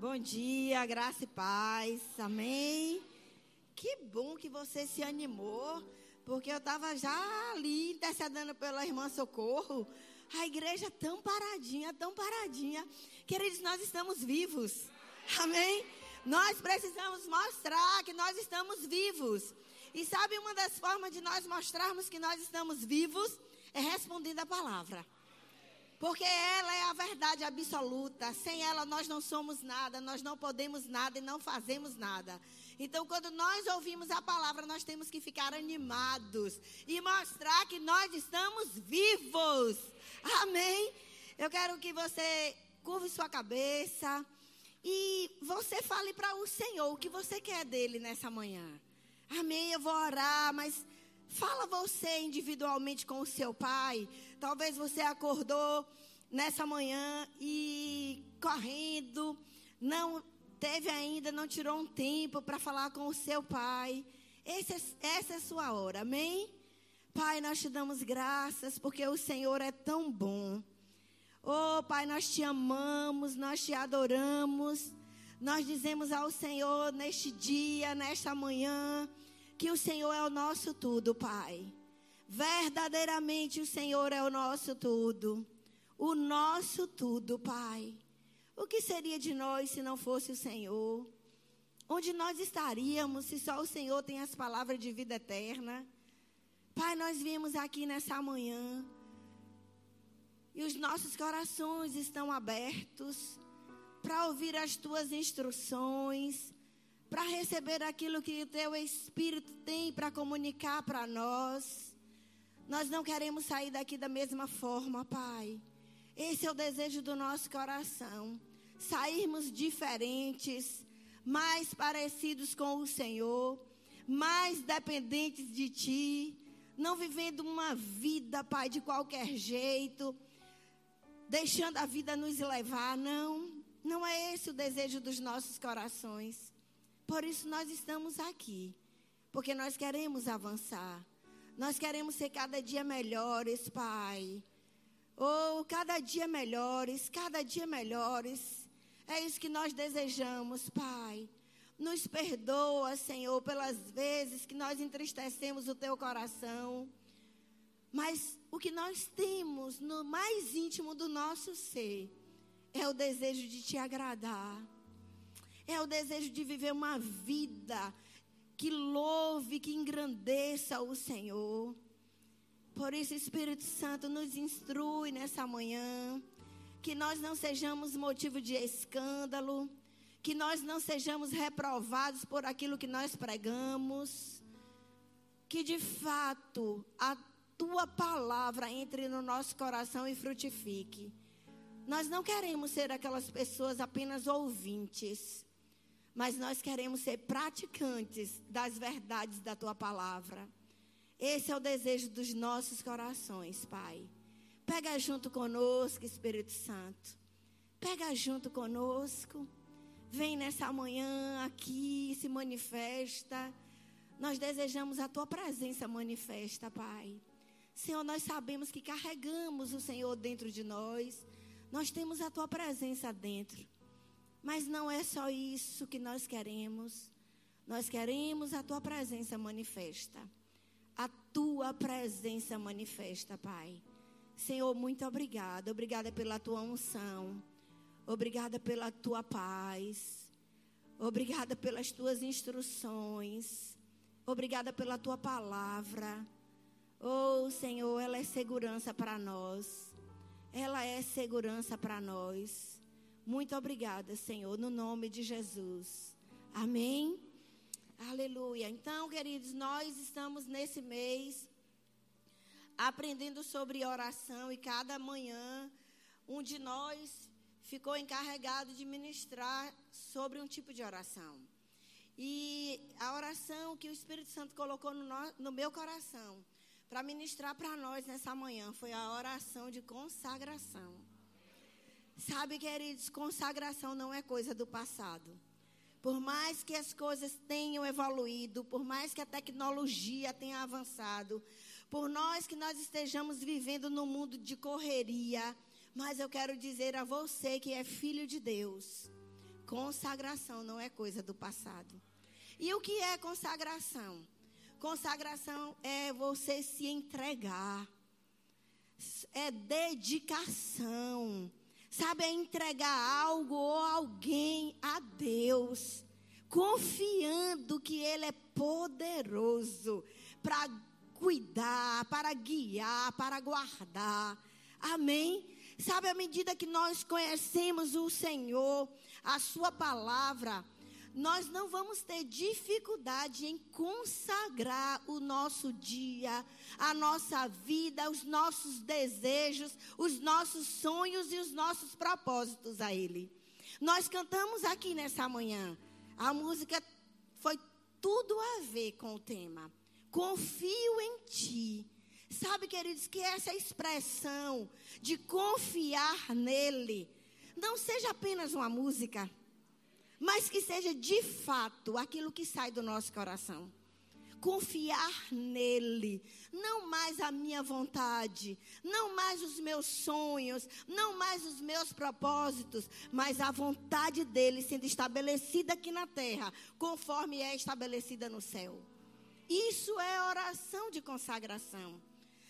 Bom dia, graça e paz. Amém. Que bom que você se animou, porque eu estava já ali intercedendo pela irmã Socorro. A igreja é tão paradinha, tão paradinha. Queridos, nós estamos vivos. Amém? Nós precisamos mostrar que nós estamos vivos. E sabe uma das formas de nós mostrarmos que nós estamos vivos? É respondendo a palavra. Porque ela é a verdade absoluta. Sem ela nós não somos nada, nós não podemos nada e não fazemos nada. Então, quando nós ouvimos a palavra, nós temos que ficar animados e mostrar que nós estamos vivos. Amém? Eu quero que você curve sua cabeça e você fale para o Senhor o que você quer dele nessa manhã. Amém? Eu vou orar, mas fala você individualmente com o seu pai. Talvez você acordou nessa manhã e correndo, não teve ainda, não tirou um tempo para falar com o seu pai. Esse, essa é a sua hora, amém? Pai, nós te damos graças porque o Senhor é tão bom. Oh, Pai, nós te amamos, nós te adoramos. Nós dizemos ao Senhor neste dia, nesta manhã, que o Senhor é o nosso tudo, Pai. Verdadeiramente o Senhor é o nosso tudo. O nosso tudo, Pai. O que seria de nós se não fosse o Senhor? Onde nós estaríamos se só o Senhor tem as palavras de vida eterna? Pai, nós viemos aqui nessa manhã e os nossos corações estão abertos para ouvir as tuas instruções, para receber aquilo que o teu Espírito tem para comunicar para nós. Nós não queremos sair daqui da mesma forma, Pai. Esse é o desejo do nosso coração. Sairmos diferentes, mais parecidos com o Senhor, mais dependentes de Ti, não vivendo uma vida, Pai, de qualquer jeito, deixando a vida nos levar. Não, não é esse o desejo dos nossos corações. Por isso nós estamos aqui, porque nós queremos avançar. Nós queremos ser cada dia melhores, Pai. Oh, cada dia melhores, cada dia melhores. É isso que nós desejamos, Pai. Nos perdoa, Senhor, pelas vezes que nós entristecemos o teu coração. Mas o que nós temos no mais íntimo do nosso ser é o desejo de te agradar. É o desejo de viver uma vida que louve, que engrandeça o Senhor. Por isso, Espírito Santo nos instrui nessa manhã. Que nós não sejamos motivo de escândalo. Que nós não sejamos reprovados por aquilo que nós pregamos. Que de fato a tua palavra entre no nosso coração e frutifique. Nós não queremos ser aquelas pessoas apenas ouvintes mas nós queremos ser praticantes das verdades da tua palavra. Esse é o desejo dos nossos corações, Pai. Pega junto conosco, Espírito Santo. Pega junto conosco. Vem nessa manhã aqui, se manifesta. Nós desejamos a tua presença manifesta, Pai. Senhor, nós sabemos que carregamos o Senhor dentro de nós. Nós temos a tua presença dentro. Mas não é só isso que nós queremos. Nós queremos a tua presença manifesta. A tua presença manifesta, Pai. Senhor, muito obrigada. Obrigada pela tua unção. Obrigada pela tua paz. Obrigada pelas tuas instruções. Obrigada pela tua palavra. Oh, Senhor, ela é segurança para nós. Ela é segurança para nós. Muito obrigada, Senhor, no nome de Jesus. Amém. Aleluia. Então, queridos, nós estamos nesse mês aprendendo sobre oração e cada manhã um de nós ficou encarregado de ministrar sobre um tipo de oração. E a oração que o Espírito Santo colocou no, no, no meu coração para ministrar para nós nessa manhã foi a oração de consagração. Sabe, queridos, consagração não é coisa do passado. Por mais que as coisas tenham evoluído, por mais que a tecnologia tenha avançado, por nós que nós estejamos vivendo num mundo de correria, mas eu quero dizer a você que é filho de Deus, Consagração não é coisa do passado. E o que é consagração? Consagração é você se entregar. É dedicação. Sabe, é entregar algo ou alguém a Deus, confiando que Ele é poderoso para cuidar, para guiar, para guardar. Amém? Sabe, à medida que nós conhecemos o Senhor, a Sua palavra, nós não vamos ter dificuldade em consagrar o nosso dia, a nossa vida, os nossos desejos, os nossos sonhos e os nossos propósitos a Ele. Nós cantamos aqui nessa manhã. A música foi tudo a ver com o tema. Confio em Ti. Sabe, queridos, que essa expressão de confiar nele não seja apenas uma música mas que seja de fato aquilo que sai do nosso coração. Confiar nele, não mais a minha vontade, não mais os meus sonhos, não mais os meus propósitos, mas a vontade dele sendo estabelecida aqui na terra, conforme é estabelecida no céu. Isso é oração de consagração.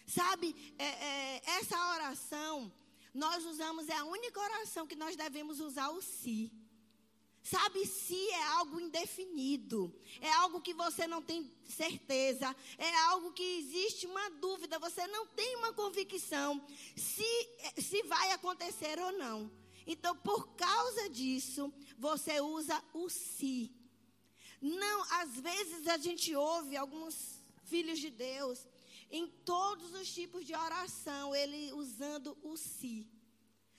Sabe, é, é, essa oração, nós usamos, é a única oração que nós devemos usar o si. Sabe, se é algo indefinido, é algo que você não tem certeza, é algo que existe uma dúvida, você não tem uma convicção se, se vai acontecer ou não. Então, por causa disso, você usa o se. Não, às vezes a gente ouve alguns filhos de Deus em todos os tipos de oração, ele usando o se.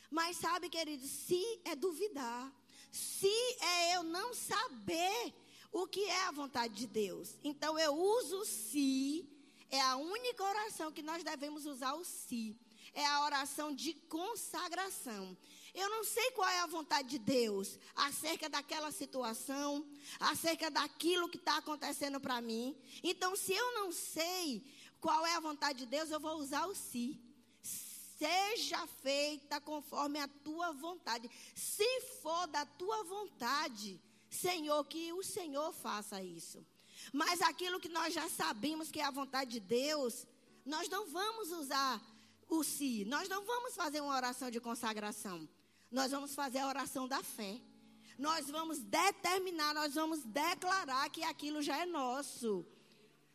Mas sabe, querido, se é duvidar se é eu não saber o que é a vontade de Deus. Então eu uso se, é a única oração que nós devemos usar o se. É a oração de consagração. Eu não sei qual é a vontade de Deus acerca daquela situação, acerca daquilo que está acontecendo para mim. Então, se eu não sei qual é a vontade de Deus, eu vou usar o se seja feita conforme a tua vontade. Se for da tua vontade, Senhor, que o Senhor faça isso. Mas aquilo que nós já sabemos que é a vontade de Deus, nós não vamos usar o si, nós não vamos fazer uma oração de consagração. Nós vamos fazer a oração da fé. Nós vamos determinar, nós vamos declarar que aquilo já é nosso.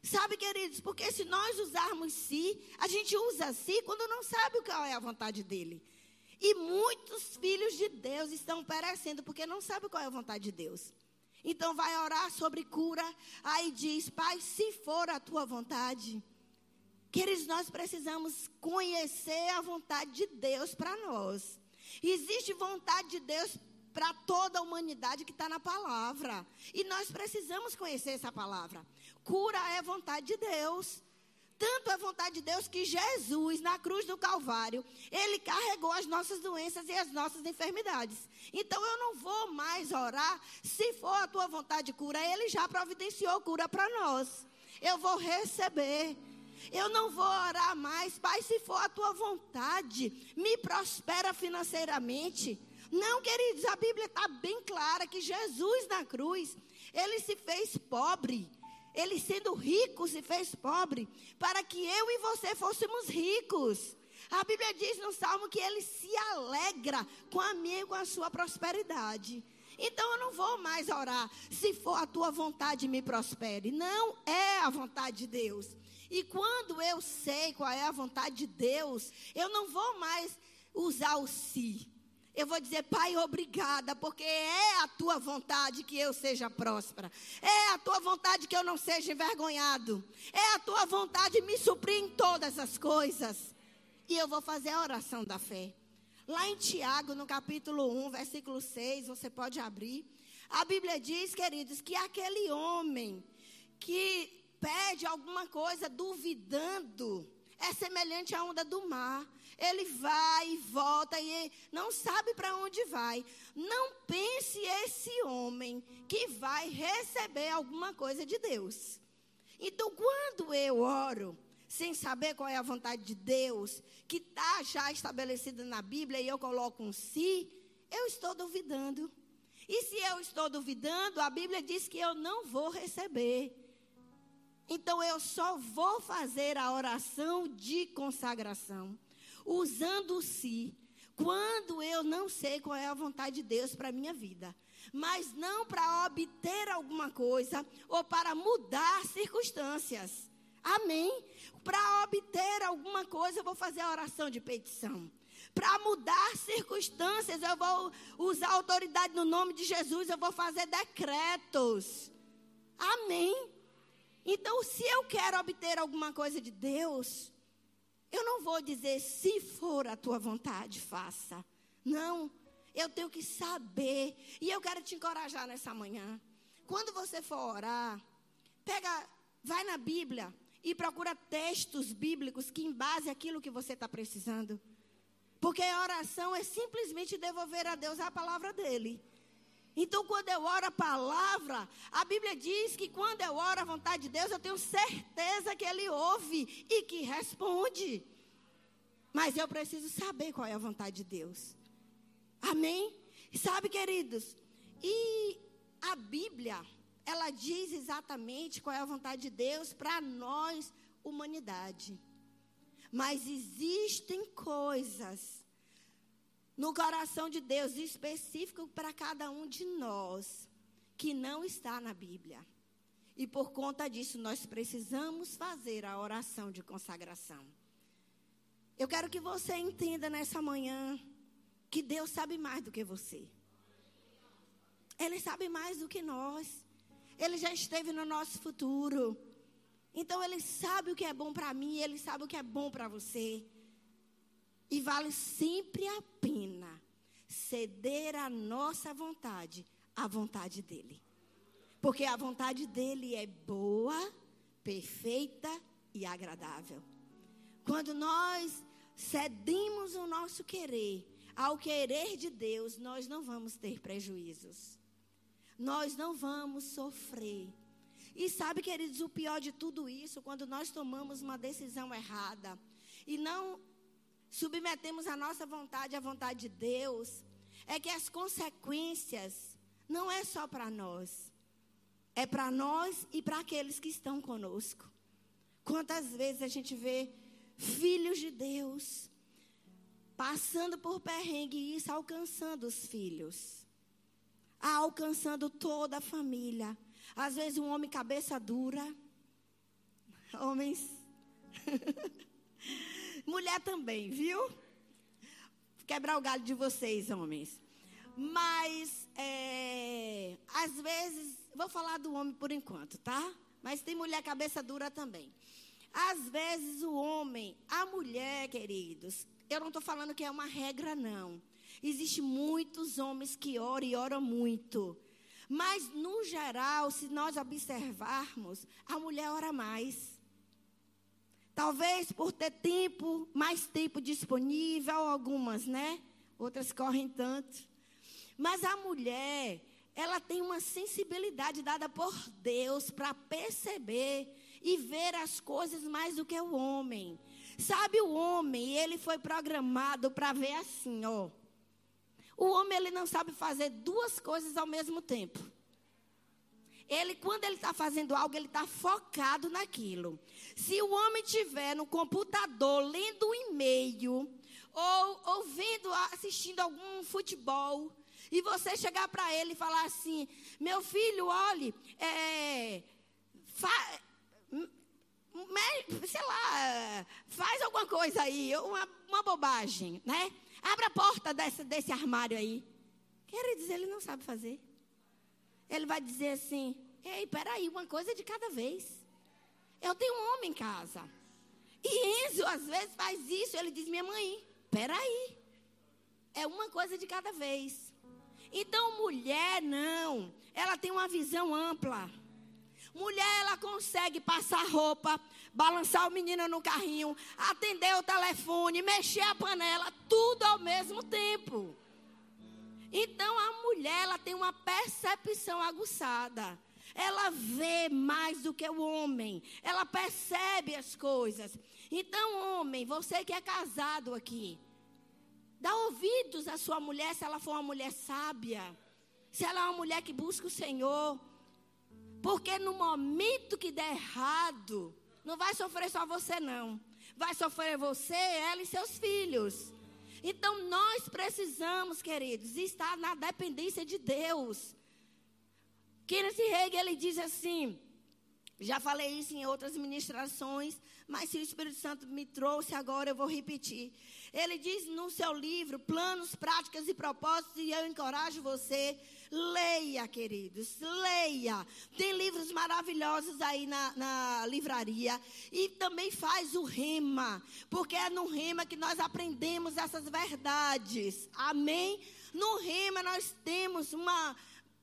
Sabe, queridos, porque se nós usarmos si, a gente usa si quando não sabe qual é a vontade dele. E muitos filhos de Deus estão perecendo porque não sabem qual é a vontade de Deus. Então vai orar sobre cura, aí diz: Pai, se for a tua vontade. Queridos, nós precisamos conhecer a vontade de Deus para nós. Existe vontade de Deus para toda a humanidade que está na palavra. E nós precisamos conhecer essa palavra. Cura é vontade de Deus. Tanto é vontade de Deus que Jesus, na cruz do Calvário, ele carregou as nossas doenças e as nossas enfermidades. Então eu não vou mais orar, se for a tua vontade de cura, ele já providenciou cura para nós. Eu vou receber. Eu não vou orar mais, Pai, se for a tua vontade, me prospera financeiramente. Não, queridos, a Bíblia está bem clara que Jesus na cruz, ele se fez pobre. Ele sendo rico se fez pobre, para que eu e você fôssemos ricos. A Bíblia diz no Salmo que ele se alegra com a minha e com a sua prosperidade. Então eu não vou mais orar, se for a tua vontade me prospere. Não é a vontade de Deus. E quando eu sei qual é a vontade de Deus, eu não vou mais usar o si eu vou dizer, Pai, obrigada, porque é a tua vontade que eu seja próspera. É a tua vontade que eu não seja envergonhado. É a tua vontade me suprir em todas as coisas. E eu vou fazer a oração da fé. Lá em Tiago, no capítulo 1, versículo 6, você pode abrir. A Bíblia diz, queridos, que aquele homem que pede alguma coisa duvidando é semelhante à onda do mar ele vai e volta e não sabe para onde vai. Não pense esse homem que vai receber alguma coisa de Deus. Então, quando eu oro, sem saber qual é a vontade de Deus, que está já estabelecida na Bíblia, e eu coloco um si, eu estou duvidando. E se eu estou duvidando, a Bíblia diz que eu não vou receber. Então eu só vou fazer a oração de consagração, usando o si, quando eu não sei qual é a vontade de Deus para a minha vida. Mas não para obter alguma coisa ou para mudar circunstâncias. Amém? Para obter alguma coisa, eu vou fazer a oração de petição. Para mudar circunstâncias, eu vou usar autoridade no nome de Jesus, eu vou fazer decretos. Amém? Então, se eu quero obter alguma coisa de Deus, eu não vou dizer, se for a tua vontade, faça. Não, eu tenho que saber. E eu quero te encorajar nessa manhã. Quando você for orar, pega, vai na Bíblia e procura textos bíblicos que embasem aquilo que você está precisando. Porque a oração é simplesmente devolver a Deus a palavra dele. Então, quando eu oro a palavra, a Bíblia diz que quando eu oro a vontade de Deus, eu tenho certeza que Ele ouve e que responde. Mas eu preciso saber qual é a vontade de Deus. Amém? sabe, queridos, e a Bíblia, ela diz exatamente qual é a vontade de Deus para nós, humanidade. Mas existem coisas no coração de Deus específico para cada um de nós que não está na Bíblia. E por conta disso, nós precisamos fazer a oração de consagração. Eu quero que você entenda nessa manhã que Deus sabe mais do que você. Ele sabe mais do que nós. Ele já esteve no nosso futuro. Então ele sabe o que é bom para mim, ele sabe o que é bom para você. E vale sempre a pena ceder a nossa vontade à vontade dele. Porque a vontade dele é boa, perfeita e agradável. Quando nós cedemos o nosso querer ao querer de Deus, nós não vamos ter prejuízos. Nós não vamos sofrer. E sabe, queridos, o pior de tudo isso, quando nós tomamos uma decisão errada e não submetemos a nossa vontade à vontade de Deus, é que as consequências não é só para nós, é para nós e para aqueles que estão conosco. Quantas vezes a gente vê filhos de Deus passando por perrengue e isso alcançando os filhos, alcançando toda a família. Às vezes um homem cabeça dura. Homens. Mulher também, viu? Quebrar o galho de vocês, homens. Mas, é, às vezes, vou falar do homem por enquanto, tá? Mas tem mulher cabeça dura também. Às vezes, o homem, a mulher, queridos, eu não estou falando que é uma regra, não. Existem muitos homens que oram e oram muito. Mas, no geral, se nós observarmos, a mulher ora mais. Talvez por ter tempo, mais tempo disponível, algumas, né? Outras correm tanto. Mas a mulher, ela tem uma sensibilidade dada por Deus para perceber e ver as coisas mais do que o homem. Sabe o homem, ele foi programado para ver assim, ó. O homem ele não sabe fazer duas coisas ao mesmo tempo. Ele, quando ele está fazendo algo, ele está focado naquilo. Se o homem tiver no computador lendo um e-mail ou ouvindo, assistindo algum futebol, e você chegar para ele e falar assim: meu filho, olhe, é, fa, sei lá, faz alguma coisa aí, uma, uma bobagem, né? Abra a porta desse, desse armário aí. Queridos, ele não sabe fazer. Ele vai dizer assim: Ei, peraí, uma coisa de cada vez. Eu tenho um homem em casa. E Enzo, às vezes, faz isso. Ele diz: Minha mãe, peraí. É uma coisa de cada vez. Então, mulher, não. Ela tem uma visão ampla. Mulher, ela consegue passar roupa, balançar o menino no carrinho, atender o telefone, mexer a panela, tudo ao mesmo tempo. Então a mulher, ela tem uma percepção aguçada. Ela vê mais do que o homem. Ela percebe as coisas. Então, homem, você que é casado aqui, dá ouvidos à sua mulher se ela for uma mulher sábia. se ela é uma mulher que busca o Senhor. Porque no momento que der errado, não vai sofrer só você, não. Vai sofrer você, ela e seus filhos. Então nós precisamos, queridos, estar na dependência de Deus. Kenneth Hagin, ele diz assim, já falei isso em outras ministrações, mas se o Espírito Santo me trouxe agora, eu vou repetir. Ele diz no seu livro, Planos, Práticas e Propósitos, e eu encorajo você, leia, queridos, leia. Tem livros maravilhosos aí na, na livraria. E também faz o rema, porque é no rema que nós aprendemos essas verdades. Amém? No rema nós temos uma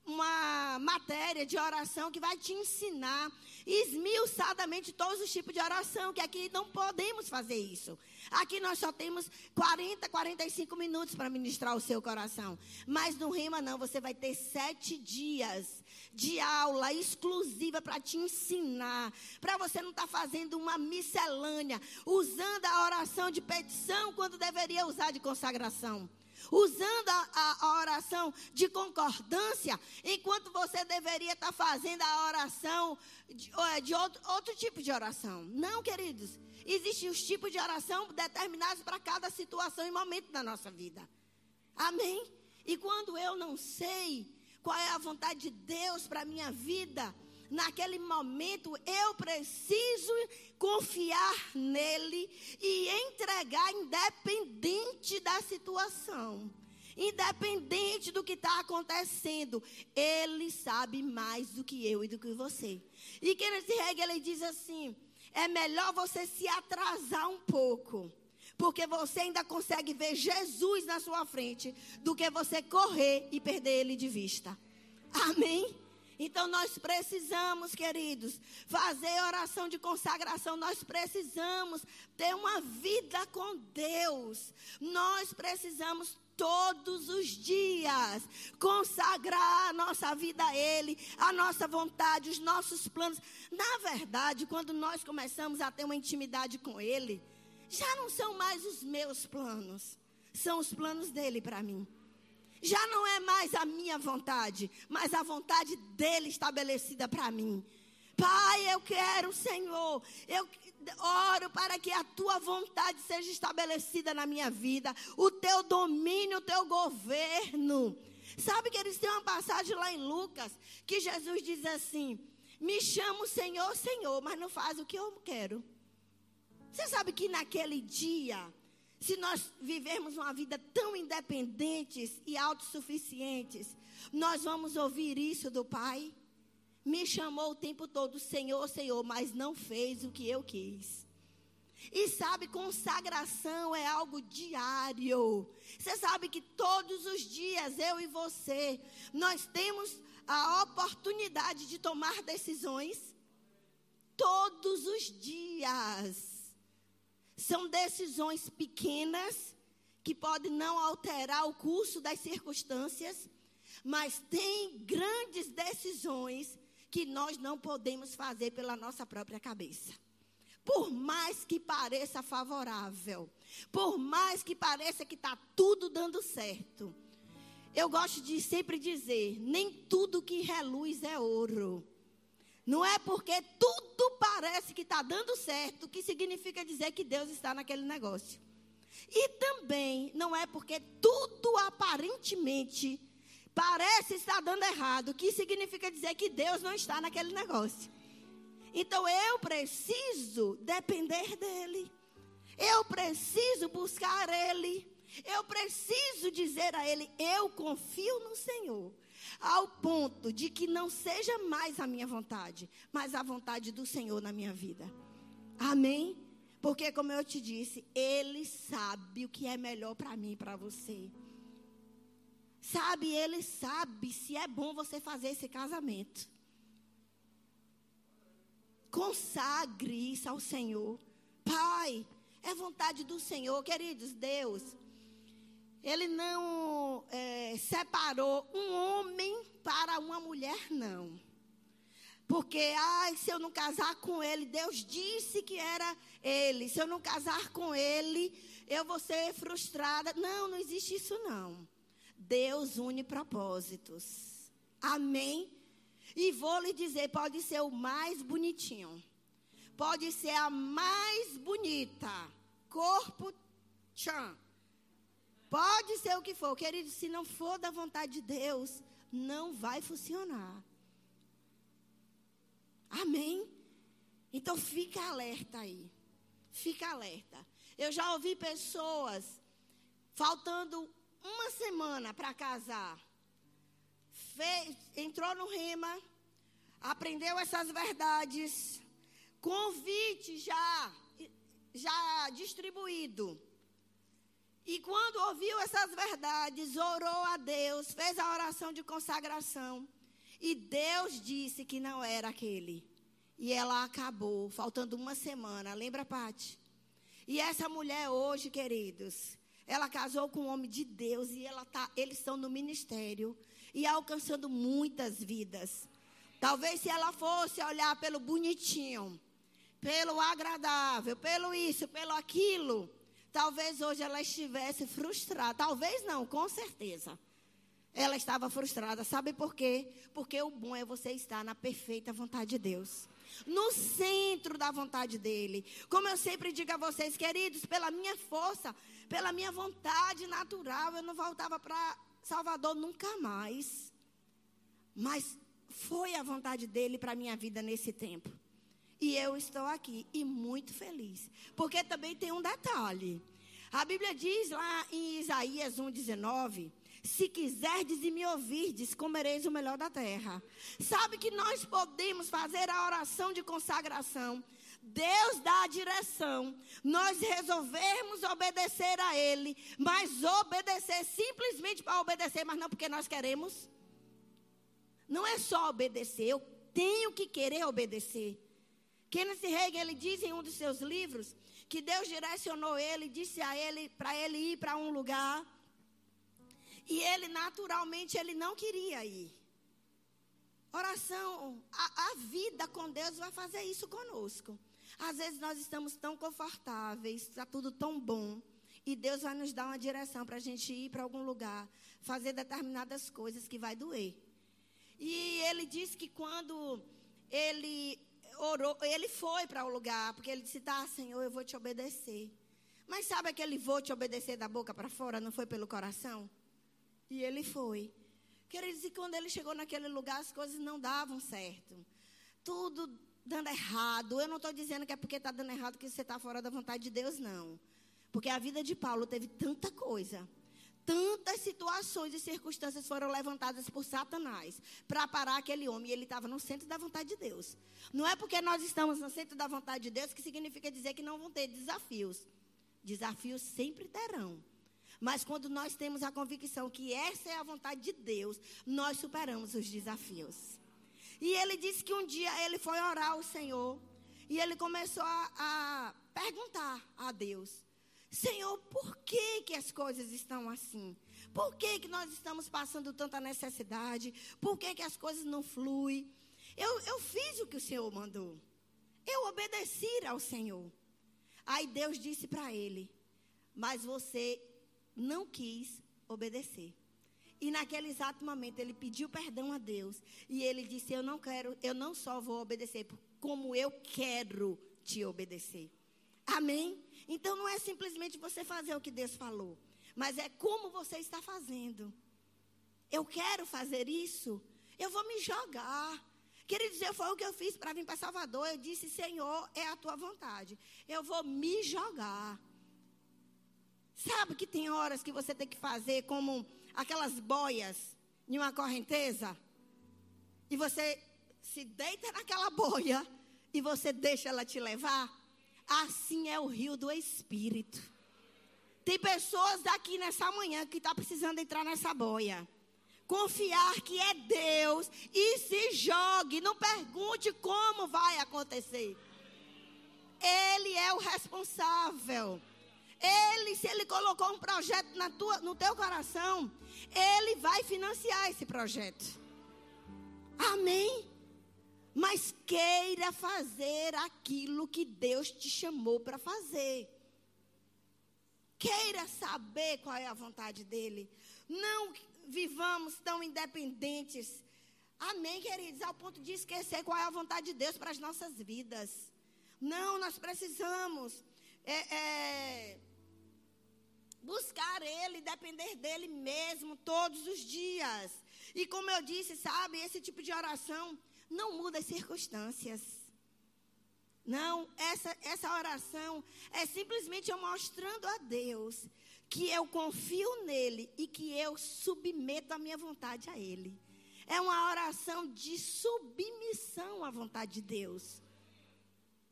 uma matéria de oração que vai te ensinar esmiuçadamente todos os tipos de oração, que aqui não podemos fazer isso. Aqui nós só temos 40, 45 minutos para ministrar o seu coração. Mas no Rima não, você vai ter sete dias de aula exclusiva para te ensinar. Para você não estar tá fazendo uma miscelânea, usando a oração de petição quando deveria usar de consagração usando a, a, a oração de concordância, enquanto você deveria estar fazendo a oração de, de outro, outro tipo de oração. Não, queridos. Existem os tipos de oração determinados para cada situação e momento da nossa vida. Amém? E quando eu não sei qual é a vontade de Deus para a minha vida, naquele momento eu preciso confiar nele e entregar independente da situação. Independente do que está acontecendo, ele sabe mais do que eu e do que você. E Kenneth Hagin, ele diz assim: é melhor você se atrasar um pouco, porque você ainda consegue ver Jesus na sua frente, do que você correr e perder ele de vista. Amém? Então nós precisamos, queridos, fazer oração de consagração. Nós precisamos ter uma vida com Deus. Nós precisamos todos os dias consagrar a nossa vida a Ele, a nossa vontade, os nossos planos. Na verdade, quando nós começamos a ter uma intimidade com Ele, já não são mais os meus planos, são os planos dele para mim já não é mais a minha vontade, mas a vontade dele estabelecida para mim. Pai, eu quero, Senhor, eu oro para que a tua vontade seja estabelecida na minha vida, o teu domínio, o teu governo. Sabe que eles têm uma passagem lá em Lucas que Jesus diz assim: Me chamo Senhor, Senhor, mas não faz o que eu quero. Você sabe que naquele dia se nós vivermos uma vida tão independentes e autossuficientes, nós vamos ouvir isso do Pai. Me chamou o tempo todo, Senhor, Senhor, mas não fez o que eu quis. E sabe, consagração é algo diário. Você sabe que todos os dias, eu e você, nós temos a oportunidade de tomar decisões. Todos os dias. São decisões pequenas que podem não alterar o curso das circunstâncias, mas tem grandes decisões que nós não podemos fazer pela nossa própria cabeça. Por mais que pareça favorável, por mais que pareça que está tudo dando certo, eu gosto de sempre dizer: nem tudo que reluz é ouro. Não é porque tudo parece que está dando certo que significa dizer que Deus está naquele negócio. E também não é porque tudo aparentemente parece estar dando errado que significa dizer que Deus não está naquele negócio. Então eu preciso depender dele. Eu preciso buscar ele. Eu preciso dizer a ele: eu confio no Senhor ao ponto de que não seja mais a minha vontade, mas a vontade do Senhor na minha vida. Amém? Porque, como eu te disse, Ele sabe o que é melhor para mim e para você. Sabe, Ele sabe se é bom você fazer esse casamento. Consagre isso ao Senhor. Pai, é vontade do Senhor, queridos, Deus ele não é, separou um homem para uma mulher, não. Porque, ai, se eu não casar com ele, Deus disse que era ele. Se eu não casar com ele, eu vou ser frustrada. Não, não existe isso, não. Deus une propósitos. Amém? E vou lhe dizer, pode ser o mais bonitinho. Pode ser a mais bonita. Corpo tchan. Pode ser o que for. Querido, se não for da vontade de Deus, não vai funcionar. Amém? Então fica alerta aí. Fica alerta. Eu já ouvi pessoas faltando uma semana para casar. Fez, entrou no rema, aprendeu essas verdades, convite já já distribuído. E quando ouviu essas verdades, orou a Deus, fez a oração de consagração. E Deus disse que não era aquele. E ela acabou, faltando uma semana. Lembra, Pati? E essa mulher hoje, queridos, ela casou com um homem de Deus e ela tá, eles estão no ministério e alcançando muitas vidas. Talvez se ela fosse olhar pelo bonitinho, pelo agradável, pelo isso, pelo aquilo, talvez hoje ela estivesse frustrada. Talvez não, com certeza. Ela estava frustrada. Sabe por quê? Porque o bom é você estar na perfeita vontade de Deus no centro da vontade dele. Como eu sempre digo a vocês, queridos, pela minha força, pela minha vontade natural, eu não voltava para Salvador nunca mais. Mas foi a vontade dele para a minha vida nesse tempo. E eu estou aqui e muito feliz. Porque também tem um detalhe. A Bíblia diz lá em Isaías 1,19 se quiserdes e me ouvirdes, comereis o melhor da terra. Sabe que nós podemos fazer a oração de consagração. Deus dá a direção. Nós resolvermos obedecer a Ele. Mas obedecer simplesmente para obedecer, mas não porque nós queremos. Não é só obedecer, eu tenho que querer obedecer. Kenneth Reagan, ele diz em um dos seus livros que Deus direcionou ele, disse a ele para ele ir para um lugar e ele, naturalmente, ele não queria ir. Oração, a, a vida com Deus vai fazer isso conosco. Às vezes nós estamos tão confortáveis, está tudo tão bom. E Deus vai nos dar uma direção para a gente ir para algum lugar, fazer determinadas coisas que vai doer. E ele disse que quando ele orou, ele foi para o lugar, porque ele disse: Tá, Senhor, eu vou te obedecer. Mas sabe aquele vou te obedecer da boca para fora, não foi pelo coração? E ele foi. Quer dizer, quando ele chegou naquele lugar, as coisas não davam certo. Tudo dando errado. Eu não estou dizendo que é porque está dando errado que você está fora da vontade de Deus, não. Porque a vida de Paulo teve tanta coisa. Tantas situações e circunstâncias foram levantadas por Satanás para parar aquele homem. E ele estava no centro da vontade de Deus. Não é porque nós estamos no centro da vontade de Deus que significa dizer que não vão ter desafios. Desafios sempre terão. Mas quando nós temos a convicção que essa é a vontade de Deus, nós superamos os desafios. E ele disse que um dia ele foi orar ao Senhor e ele começou a, a perguntar a Deus: Senhor, por que, que as coisas estão assim? Por que, que nós estamos passando tanta necessidade? Por que, que as coisas não fluem? Eu, eu fiz o que o Senhor mandou. Eu obedeci ao Senhor. Aí Deus disse para ele: Mas você não quis obedecer. E naquele exato momento ele pediu perdão a Deus e ele disse: "Eu não quero, eu não só vou obedecer como eu quero te obedecer". Amém? Então não é simplesmente você fazer o que Deus falou, mas é como você está fazendo. Eu quero fazer isso, eu vou me jogar. Queridos, eu foi o que eu fiz para vir para Salvador. Eu disse: Senhor, é a tua vontade. Eu vou me jogar. Sabe que tem horas que você tem que fazer como aquelas boias em uma correnteza? E você se deita naquela boia e você deixa ela te levar? Assim é o rio do Espírito. Tem pessoas daqui nessa manhã que estão tá precisando entrar nessa boia. Confiar que é Deus e se jogue. Não pergunte como vai acontecer. Ele é o responsável. Ele, se ele colocou um projeto na tua, no teu coração, ele vai financiar esse projeto. Amém? Mas queira fazer aquilo que Deus te chamou para fazer. Queira saber qual é a vontade dele. Não vivamos tão independentes Amém, queridos? Ao ponto de esquecer qual é a vontade de Deus para as nossas vidas. Não, nós precisamos é, é, buscar Ele, depender dEle mesmo todos os dias. E como eu disse, sabe, esse tipo de oração não muda as circunstâncias. Não, essa, essa oração é simplesmente eu mostrando a Deus que eu confio nele e que eu submeto a minha vontade a ele. É uma oração de submissão à vontade de Deus.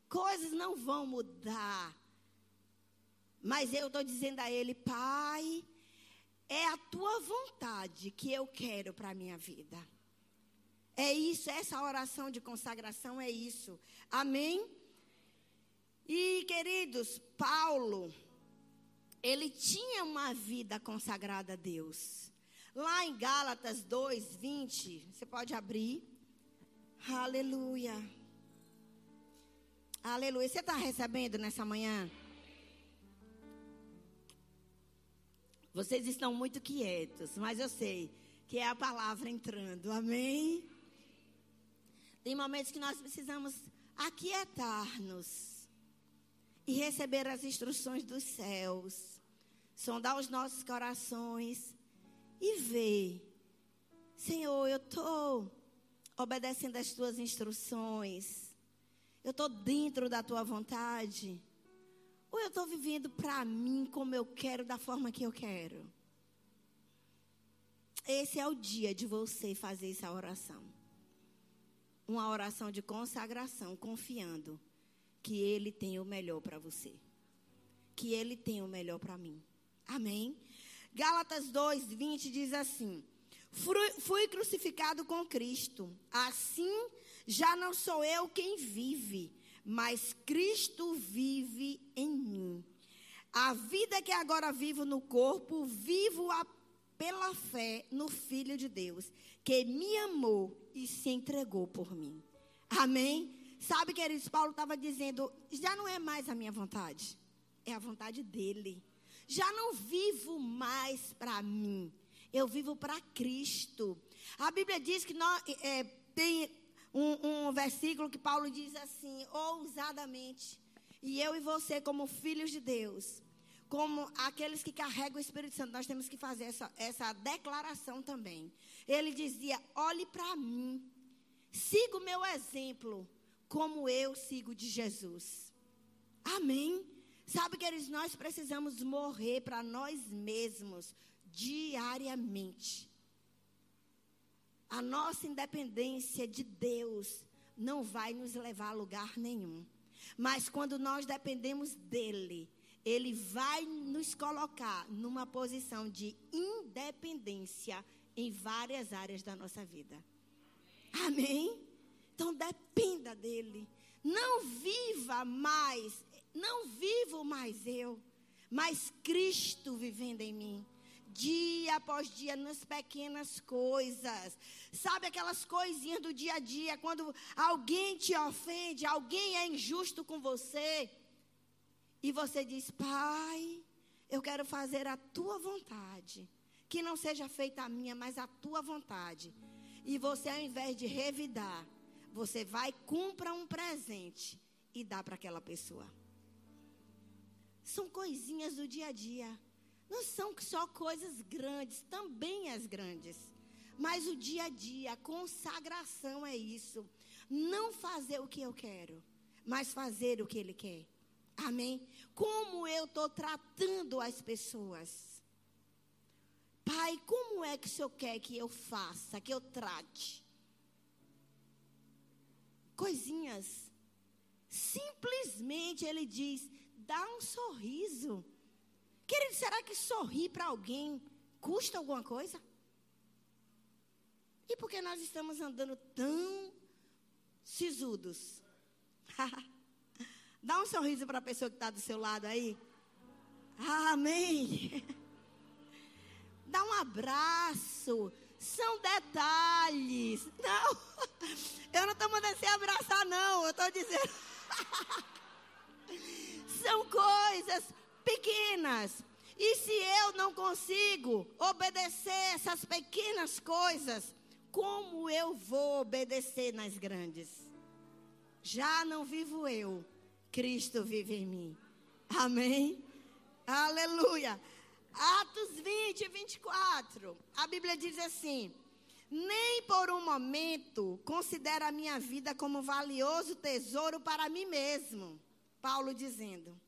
Coisas não vão mudar. Mas eu estou dizendo a ele, Pai, é a tua vontade que eu quero para a minha vida. É isso, essa oração de consagração é isso. Amém? E, queridos, Paulo, ele tinha uma vida consagrada a Deus. Lá em Gálatas 2, 20, você pode abrir. Aleluia. Aleluia. Você está recebendo nessa manhã? Vocês estão muito quietos, mas eu sei que é a palavra entrando. Amém? Tem momentos que nós precisamos aquietar-nos e receber as instruções dos céus, sondar os nossos corações e ver, Senhor, eu estou obedecendo as tuas instruções, eu estou dentro da tua vontade, ou eu estou vivendo para mim como eu quero, da forma que eu quero. Esse é o dia de você fazer essa oração. Uma oração de consagração, confiando que Ele tem o melhor para você. Que Ele tem o melhor para mim. Amém? Gálatas 2, 20 diz assim: Fui crucificado com Cristo, assim já não sou eu quem vive, mas Cristo vive em mim. A vida que agora vivo no corpo, vivo-a pela fé no Filho de Deus, que me amou e se entregou por mim. Amém? Sabe, queridos, Paulo estava dizendo: já não é mais a minha vontade, é a vontade dele já não vivo mais para mim, eu vivo para Cristo. A Bíblia diz que nós, é, tem um, um versículo que Paulo diz assim, ousadamente, e eu e você, como filhos de Deus, como aqueles que carregam o Espírito Santo, nós temos que fazer essa, essa declaração também. Ele dizia: olhe para mim, siga o meu exemplo, como eu sigo de Jesus. Amém? Sabe, queridos, nós precisamos morrer para nós mesmos diariamente. A nossa independência de Deus não vai nos levar a lugar nenhum. Mas quando nós dependemos dele, ele vai nos colocar numa posição de independência em várias áreas da nossa vida. Amém? Então dependa dele. Não viva mais não vivo mais eu, mas Cristo vivendo em mim. Dia após dia, nas pequenas coisas. Sabe aquelas coisinhas do dia a dia, quando alguém te ofende, alguém é injusto com você. E você diz, Pai, eu quero fazer a tua vontade. Que não seja feita a minha, mas a tua vontade. E você, ao invés de revidar, você vai, compra um presente e dá para aquela pessoa. São coisinhas do dia a dia. Não são só coisas grandes, também as grandes. Mas o dia a dia, a consagração é isso. Não fazer o que eu quero, mas fazer o que Ele quer. Amém? Como eu estou tratando as pessoas. Pai, como é que o Senhor quer que eu faça, que eu trate? Coisinhas. Simplesmente Ele diz: dá um sorriso. Querido, será que sorrir para alguém custa alguma coisa? E por que nós estamos andando tão sisudos? Dá um sorriso para a pessoa que está do seu lado aí. Amém. Dá um abraço. São detalhes. Não, eu não estou mandando você abraçar, não. Eu estou dizendo. são coisas pequenas. E se eu não consigo obedecer essas pequenas coisas, como eu vou obedecer nas grandes? Já não vivo eu, Cristo vive em mim. Amém? Aleluia. Atos 20, 24. A Bíblia diz assim: Nem por um momento considero a minha vida como valioso tesouro para mim mesmo. Paulo dizendo: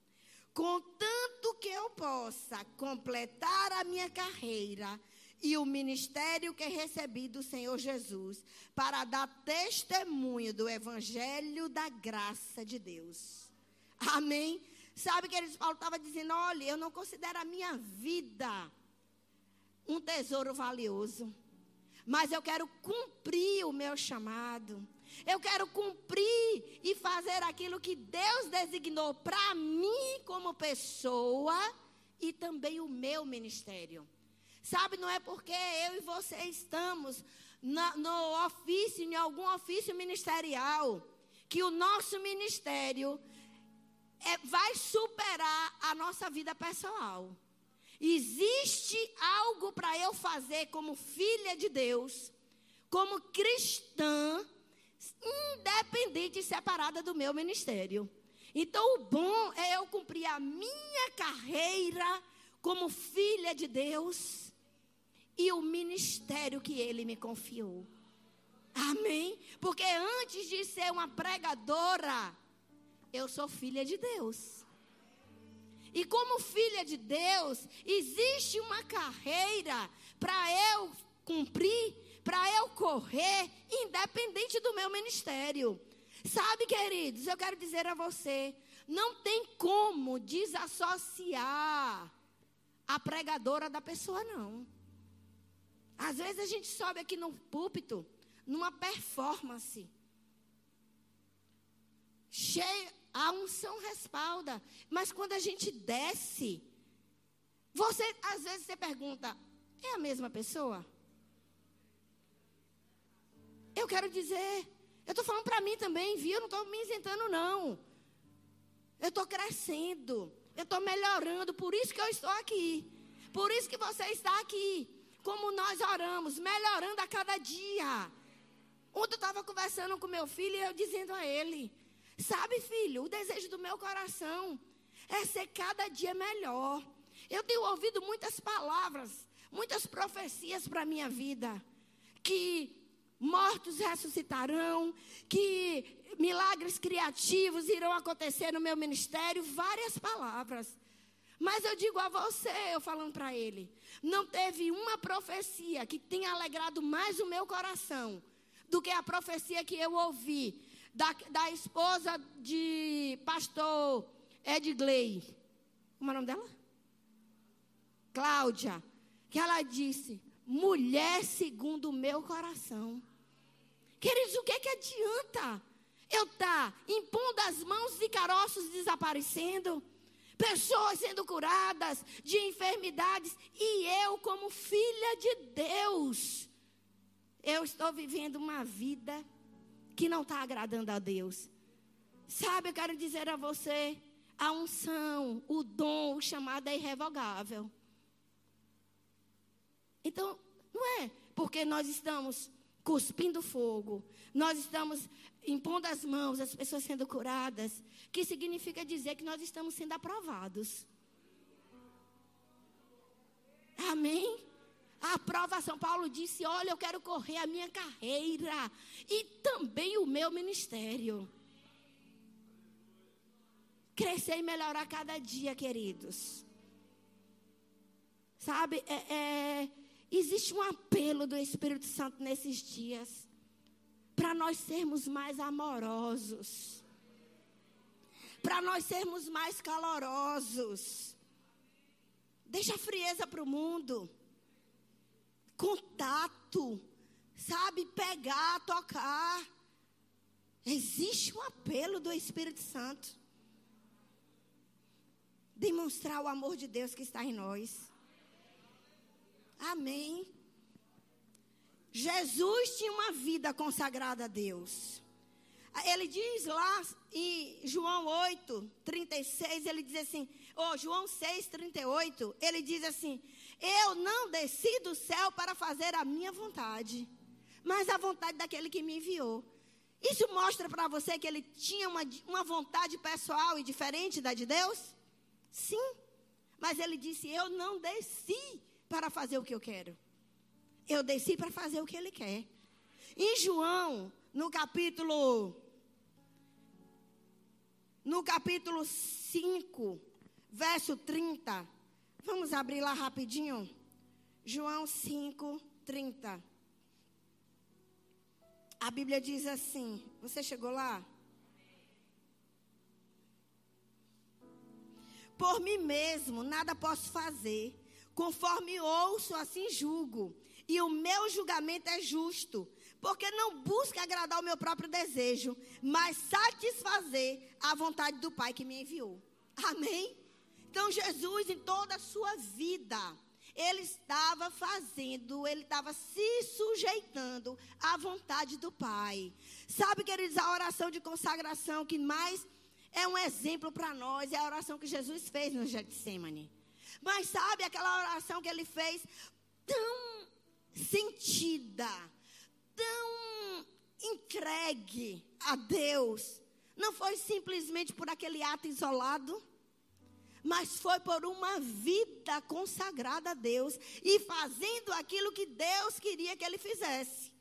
Contanto que eu possa completar a minha carreira e o ministério que recebi do Senhor Jesus, para dar testemunho do evangelho da graça de Deus. Amém? Sabe, que eles Paulo estava dizendo: olha, eu não considero a minha vida um tesouro valioso, mas eu quero cumprir o meu chamado. Eu quero cumprir e fazer aquilo que Deus designou para mim como pessoa e também o meu ministério. Sabe, não é porque eu e você estamos na, no ofício, em algum ofício ministerial, que o nosso ministério é, vai superar a nossa vida pessoal. Existe algo para eu fazer como filha de Deus, como cristã, independente e separada do meu ministério. Então, o bom é eu cumprir a minha carreira como filha de Deus e o ministério que Ele me confiou. Amém? Porque antes de ser uma pregadora, eu sou filha de Deus. E como filha de Deus, existe uma carreira para eu cumprir, para eu correr, independente do meu ministério. Sabe, queridos, eu quero dizer a você: não tem como desassociar a pregadora da pessoa, não. Às vezes a gente sobe aqui no púlpito, numa performance. Cheio, a unção respalda. Mas quando a gente desce, você, às vezes, você pergunta: é a mesma pessoa? Eu quero dizer, eu estou falando para mim também, viu? Eu não estou me isentando, não. Eu estou crescendo, eu estou melhorando, por isso que eu estou aqui. Por isso que você está aqui. Como nós oramos, melhorando a cada dia. Ontem eu estava conversando com meu filho e eu dizendo a ele: Sabe, filho, o desejo do meu coração é ser cada dia melhor. Eu tenho ouvido muitas palavras, muitas profecias para a minha vida. Que mortos ressuscitarão, que milagres criativos irão acontecer no meu ministério, várias palavras. Mas eu digo a você, eu falando para ele, não teve uma profecia que tenha alegrado mais o meu coração do que a profecia que eu ouvi da, da esposa de pastor Edgley. Como é o nome dela? Cláudia. Que ela disse: mulher segundo o meu coração. Queridos, o que, que adianta eu estar tá impondo as mãos de caroços desaparecendo? pessoas sendo curadas de enfermidades, e eu, como filha de Deus, eu estou vivendo uma vida que não está agradando a Deus. Sabe, eu quero dizer a você: a unção, o dom, o chamado é irrevogável. Então, não é porque nós estamos cuspindo fogo, nós estamos impondo as mãos, as pessoas sendo curadas, que significa dizer que nós estamos sendo aprovados. Amém? A aprovação, Paulo disse: Olha, eu quero correr a minha carreira e também o meu ministério. Crescer e melhorar cada dia, queridos. Sabe, é, é, existe um apelo do Espírito Santo nesses dias para nós sermos mais amorosos, para nós sermos mais calorosos. Deixa a frieza para o mundo contato, sabe? Pegar, tocar. Existe um apelo do Espírito Santo. Demonstrar o amor de Deus que está em nós. Amém. Jesus tinha uma vida consagrada a Deus. Ele diz lá em João 8, 36, ele diz assim, ou oh, João 6, 38, ele diz assim: eu não desci do céu para fazer a minha vontade, mas a vontade daquele que me enviou. Isso mostra para você que ele tinha uma, uma vontade pessoal e diferente da de Deus? Sim. Mas ele disse: Eu não desci para fazer o que eu quero. Eu desci para fazer o que ele quer. Em João, no capítulo. No capítulo 5, verso 30. Vamos abrir lá rapidinho. João 5, 30. A Bíblia diz assim: Você chegou lá? Por mim mesmo nada posso fazer. Conforme ouço, assim julgo. E o meu julgamento é justo, porque não busca agradar o meu próprio desejo, mas satisfazer a vontade do Pai que me enviou. Amém? Então, Jesus, em toda a sua vida, ele estava fazendo, ele estava se sujeitando à vontade do Pai. Sabe, queridos, a oração de consagração que mais é um exemplo para nós é a oração que Jesus fez no Getsemane. Mas sabe aquela oração que ele fez tão sentida, tão entregue a Deus. Não foi simplesmente por aquele ato isolado mas foi por uma vida consagrada a Deus e fazendo aquilo que Deus queria que ele fizesse.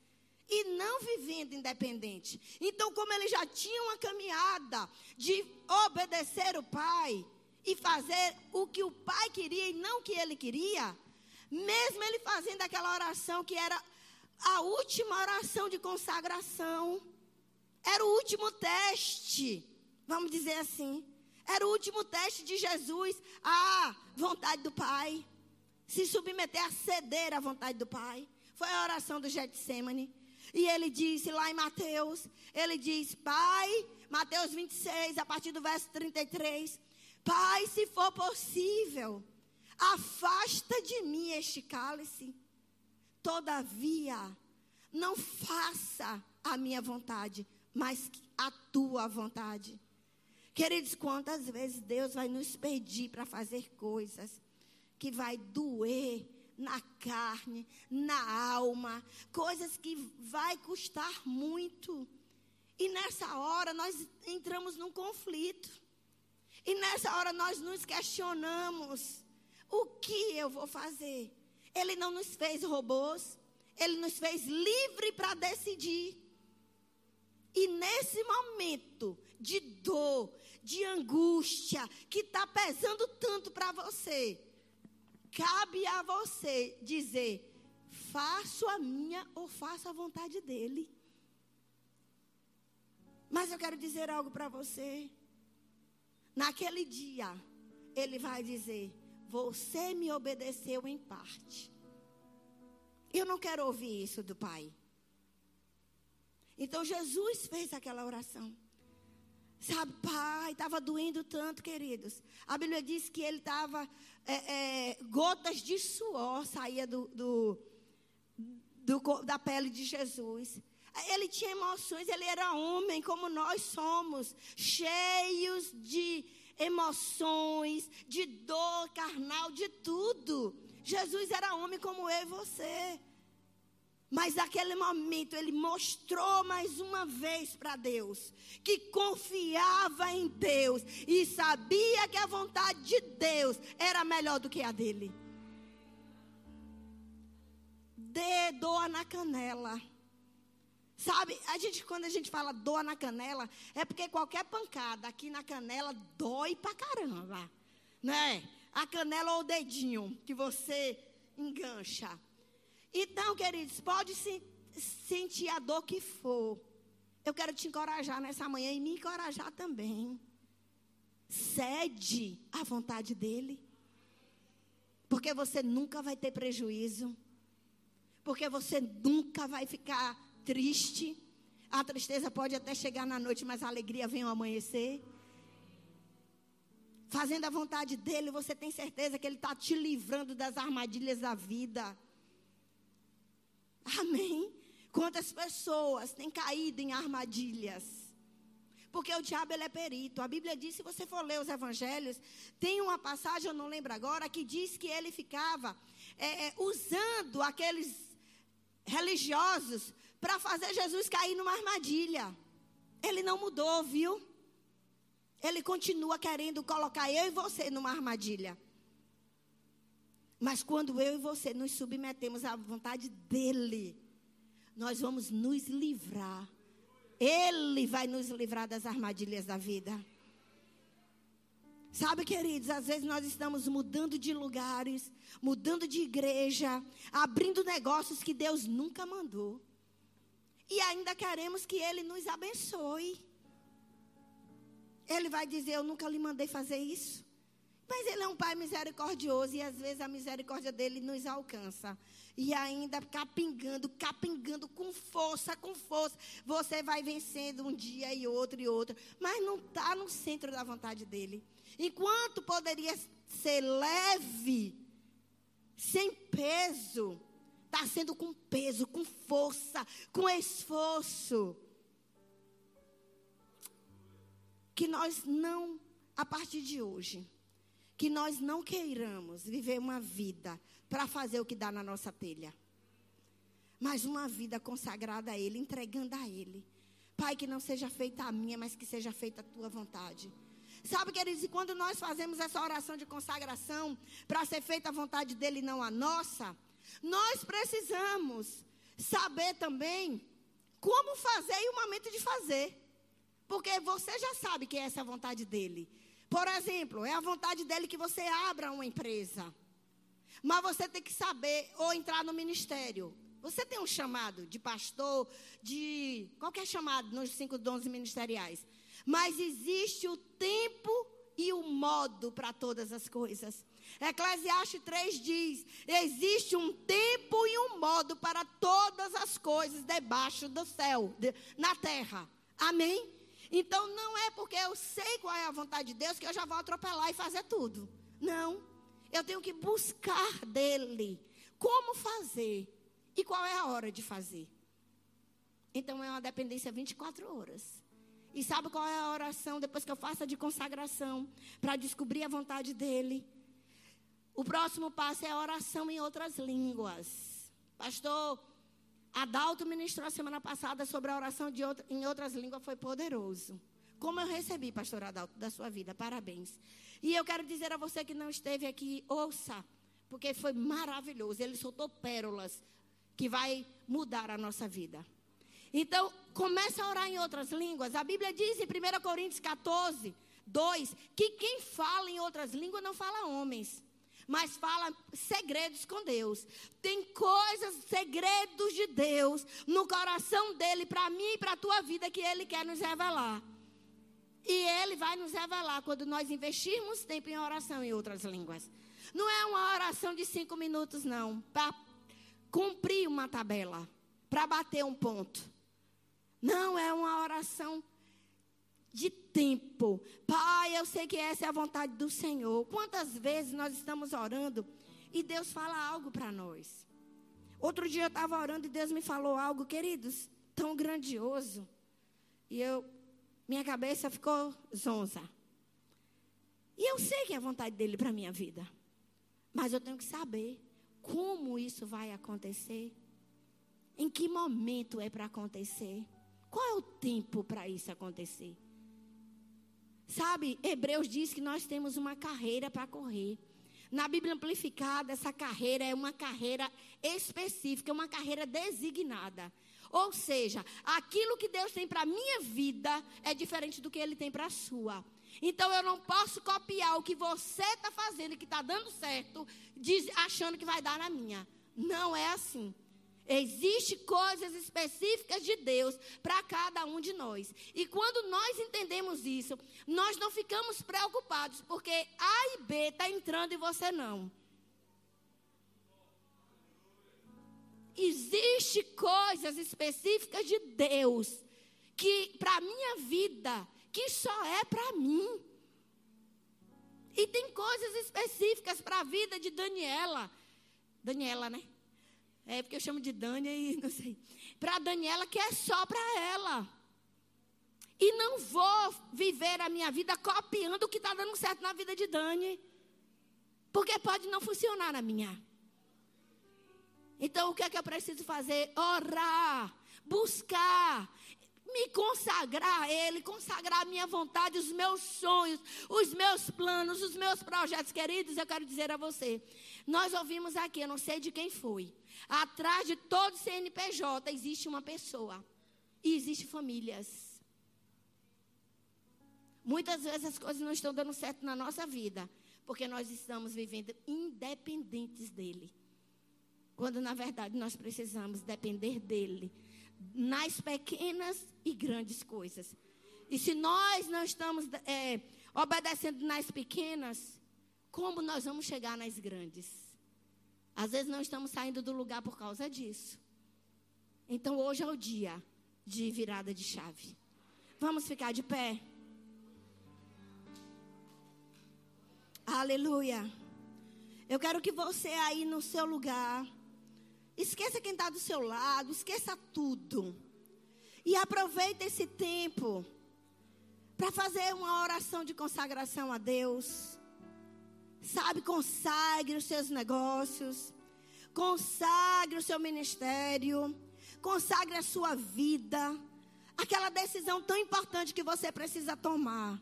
E não vivendo independente. Então, como ele já tinha uma caminhada de obedecer o Pai e fazer o que o Pai queria e não o que ele queria, mesmo ele fazendo aquela oração que era a última oração de consagração, era o último teste, vamos dizer assim. Era o último teste de Jesus à vontade do Pai. Se submeter a ceder à vontade do Pai. Foi a oração do Getsemane. E ele disse lá em Mateus, ele diz, Pai, Mateus 26, a partir do verso 33, Pai, se for possível, afasta de mim este cálice. Todavia, não faça a minha vontade, mas a tua vontade. Queridos, quantas vezes Deus vai nos pedir para fazer coisas que vai doer na carne, na alma, coisas que vai custar muito. E nessa hora nós entramos num conflito. E nessa hora nós nos questionamos: o que eu vou fazer? Ele não nos fez robôs, ele nos fez livre para decidir. E nesse momento de dor, de angústia que está pesando tanto para você, cabe a você dizer: faço a minha ou faço a vontade dele. Mas eu quero dizer algo para você. Naquele dia, ele vai dizer: Você me obedeceu em parte. Eu não quero ouvir isso do Pai. Então Jesus fez aquela oração. Sabe, pai, estava doendo tanto, queridos. A Bíblia diz que ele estava, é, é, gotas de suor saía do, do, do, da pele de Jesus. Ele tinha emoções, ele era homem como nós somos, cheios de emoções, de dor carnal, de tudo. Jesus era homem como eu e você. Mas naquele momento ele mostrou mais uma vez para Deus que confiava em Deus e sabia que a vontade de Deus era melhor do que a dele. Dê dor na canela. Sabe, a gente, quando a gente fala dor na canela, é porque qualquer pancada aqui na canela dói pra caramba. Né? A canela ou o dedinho que você engancha. Então, queridos, pode se, sentir a dor que for. Eu quero te encorajar nessa manhã e me encorajar também. Cede à vontade dele. Porque você nunca vai ter prejuízo. Porque você nunca vai ficar triste. A tristeza pode até chegar na noite, mas a alegria vem ao amanhecer. Fazendo a vontade dele, você tem certeza que ele está te livrando das armadilhas da vida. Amém? Quantas pessoas têm caído em armadilhas? Porque o diabo ele é perito. A Bíblia diz, se você for ler os evangelhos, tem uma passagem, eu não lembro agora, que diz que ele ficava é, é, usando aqueles religiosos para fazer Jesus cair numa armadilha. Ele não mudou, viu? Ele continua querendo colocar eu e você numa armadilha. Mas quando eu e você nos submetemos à vontade dele, nós vamos nos livrar. Ele vai nos livrar das armadilhas da vida. Sabe, queridos, às vezes nós estamos mudando de lugares, mudando de igreja, abrindo negócios que Deus nunca mandou. E ainda queremos que Ele nos abençoe. Ele vai dizer: Eu nunca lhe mandei fazer isso. Mas Ele é um Pai misericordioso e às vezes a misericórdia dele nos alcança. E ainda capingando, capingando com força, com força. Você vai vencendo um dia e outro e outro. Mas não está no centro da vontade dele. Enquanto poderia ser leve, sem peso, está sendo com peso, com força, com esforço. Que nós não, a partir de hoje, que nós não queiramos viver uma vida para fazer o que dá na nossa telha, mas uma vida consagrada a Ele, entregando a Ele. Pai, que não seja feita a minha, mas que seja feita a tua vontade. Sabe, queridos, e quando nós fazemos essa oração de consagração para ser feita a vontade dele e não a nossa, nós precisamos saber também como fazer e o momento de fazer. Porque você já sabe que essa é a vontade dele. Por exemplo, é a vontade dele que você abra uma empresa. Mas você tem que saber ou entrar no ministério. Você tem um chamado de pastor, de qualquer chamado nos cinco dons ministeriais. Mas existe o tempo e o modo para todas as coisas. Eclesiastes 3 diz: existe um tempo e um modo para todas as coisas debaixo do céu, de, na terra. Amém? Então não é porque eu sei qual é a vontade de Deus que eu já vou atropelar e fazer tudo. Não. Eu tenho que buscar dele como fazer e qual é a hora de fazer. Então é uma dependência 24 horas. E sabe qual é a oração depois que eu faço a de consagração para descobrir a vontade dele? O próximo passo é a oração em outras línguas. Pastor Adalto ministrou a semana passada sobre a oração outra, em outras línguas, foi poderoso. Como eu recebi, pastor Adalto, da sua vida, parabéns. E eu quero dizer a você que não esteve aqui, ouça, porque foi maravilhoso. Ele soltou pérolas que vai mudar a nossa vida. Então, começa a orar em outras línguas. A Bíblia diz em 1 Coríntios 14, 2, que quem fala em outras línguas não fala homens mas fala segredos com Deus. Tem coisas, segredos de Deus no coração dele para mim e para a tua vida que ele quer nos revelar. E ele vai nos revelar quando nós investirmos tempo em oração em outras línguas. Não é uma oração de cinco minutos, não, para cumprir uma tabela, para bater um ponto. Não, é uma oração de tempo. Pai, eu sei que essa é a vontade do Senhor. Quantas vezes nós estamos orando e Deus fala algo para nós? Outro dia eu estava orando e Deus me falou algo, queridos, tão grandioso. E eu, minha cabeça ficou zonza. E eu sei que é a vontade dele para minha vida. Mas eu tenho que saber como isso vai acontecer. Em que momento é para acontecer? Qual é o tempo para isso acontecer? Sabe, Hebreus diz que nós temos uma carreira para correr. Na Bíblia Amplificada, essa carreira é uma carreira específica, uma carreira designada. Ou seja, aquilo que Deus tem para a minha vida é diferente do que Ele tem para a sua. Então eu não posso copiar o que você está fazendo e que está dando certo, diz, achando que vai dar na minha. Não é assim. Existem coisas específicas de Deus para cada um de nós. E quando nós entendemos isso, nós não ficamos preocupados, porque A e B está entrando e você não. Existem coisas específicas de Deus que para a minha vida, que só é para mim. E tem coisas específicas para a vida de Daniela. Daniela, né? É porque eu chamo de Dânia e não sei. Para Daniela, que é só para ela. E não vou viver a minha vida copiando o que está dando certo na vida de Dani. Porque pode não funcionar na minha. Então, o que é que eu preciso fazer? Orar. buscar me consagrar a Ele, consagrar a minha vontade, os meus sonhos, os meus planos, os meus projetos. Queridos, eu quero dizer a você: nós ouvimos aqui, eu não sei de quem foi. Atrás de todo CNPJ existe uma pessoa. E existem famílias. Muitas vezes as coisas não estão dando certo na nossa vida. Porque nós estamos vivendo independentes dele. Quando na verdade nós precisamos depender dele nas pequenas e grandes coisas. E se nós não estamos é, obedecendo nas pequenas, como nós vamos chegar nas grandes? Às vezes não estamos saindo do lugar por causa disso. Então hoje é o dia de virada de chave. Vamos ficar de pé? Aleluia. Eu quero que você aí no seu lugar Esqueça quem está do seu lado, esqueça tudo. E aproveite esse tempo para fazer uma oração de consagração a Deus. Sabe, consagre os seus negócios, consagre o seu ministério, consagre a sua vida. Aquela decisão tão importante que você precisa tomar.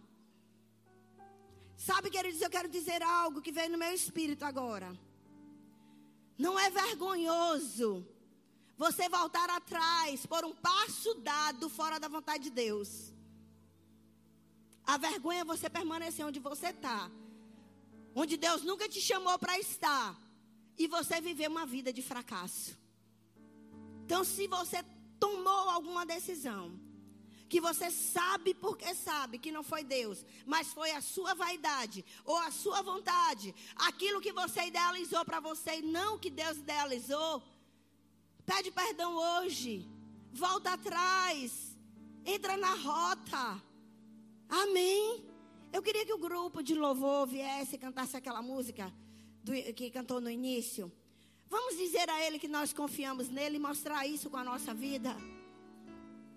Sabe, queridos, eu quero dizer algo que veio no meu espírito agora. Não é vergonhoso você voltar atrás por um passo dado fora da vontade de Deus. A vergonha é você permanecer onde você está. Onde Deus nunca te chamou para estar. E você viver uma vida de fracasso. Então, se você tomou alguma decisão que você sabe porque sabe que não foi Deus, mas foi a sua vaidade ou a sua vontade, aquilo que você idealizou para você e não que Deus idealizou, pede perdão hoje, volta atrás, entra na rota. Amém. Eu queria que o grupo de louvor viesse e cantasse aquela música do, que cantou no início. Vamos dizer a Ele que nós confiamos nele e mostrar isso com a nossa vida.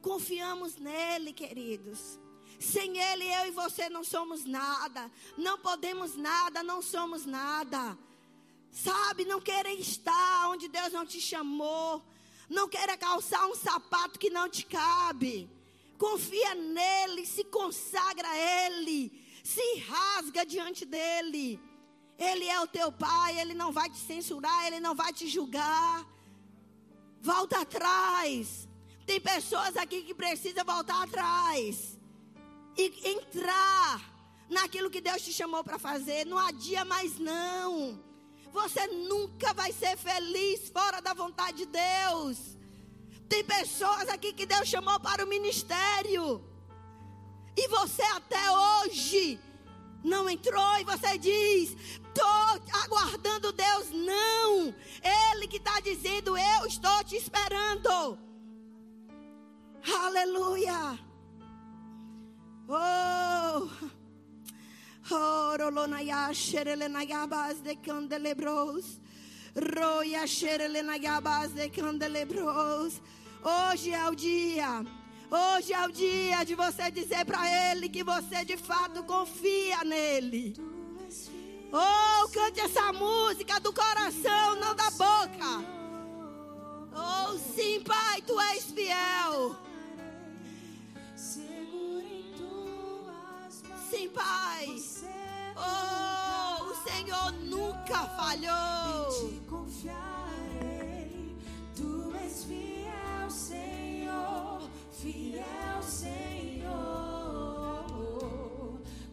Confiamos nele, queridos. Sem ele, eu e você não somos nada. Não podemos nada, não somos nada. Sabe, não querer estar onde Deus não te chamou. Não querer calçar um sapato que não te cabe. Confia nele, se consagra a ele, se rasga diante dele. Ele é o teu pai, ele não vai te censurar, ele não vai te julgar. Volta atrás. Tem pessoas aqui que precisam voltar atrás e entrar naquilo que Deus te chamou para fazer. Não adia mais não. Você nunca vai ser feliz fora da vontade de Deus. Tem pessoas aqui que Deus chamou para o ministério. E você até hoje não entrou e você diz: estou aguardando Deus. Não. Ele que está dizendo: Eu estou te esperando. Aleluia. Oh. Orolonaya xerelenayabas de candelebros. Roia xerelenayabas de candelebros. Hoje é o dia. Hoje é o dia de você dizer para Ele que você de fato confia nele. Oh, cante essa música do coração, não da boca. Oh, sim, Pai, tu és fiel. Sim, Pai. Oh, o Senhor nunca falhou. Te confiarei. Tu és fiel, Senhor. Fiel, Senhor.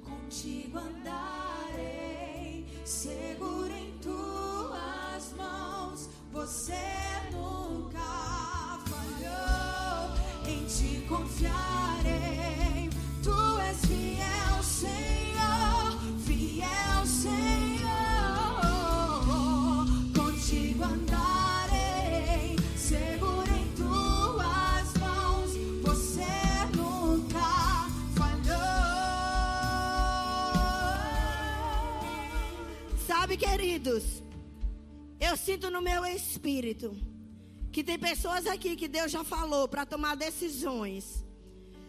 Contigo andarei. Seguro em tuas mãos. Você nunca falhou. Em te confiarei. Queridos, eu sinto no meu espírito que tem pessoas aqui que Deus já falou para tomar decisões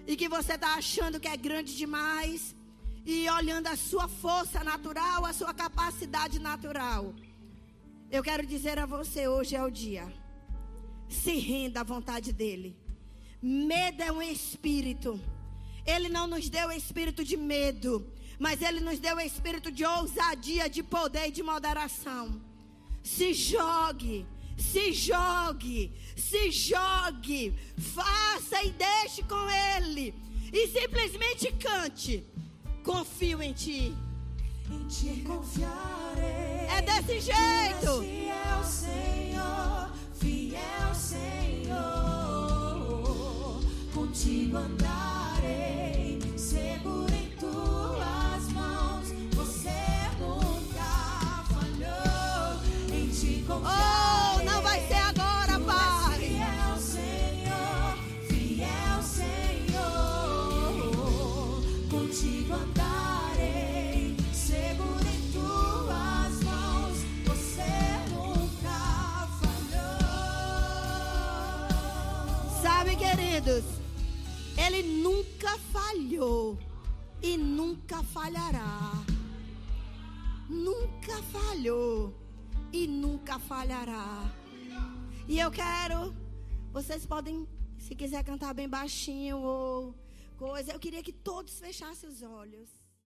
e que você está achando que é grande demais e olhando a sua força natural, a sua capacidade natural. Eu quero dizer a você: hoje é o dia. Se renda à vontade dEle. Medo é um espírito. Ele não nos deu espírito de medo, mas ele nos deu o espírito de ousadia, de poder e de moderação. Se jogue, se jogue, se jogue, faça e deixe com ele. E simplesmente cante. Confio em ti. Em ti confiarei. É desse jeito. Fiel Senhor, fiel Senhor, contigo andarei, Ele nunca falhou e nunca falhará. Nunca falhou e nunca falhará. E eu quero, vocês podem, se quiser cantar bem baixinho ou coisa, eu queria que todos fechassem os olhos.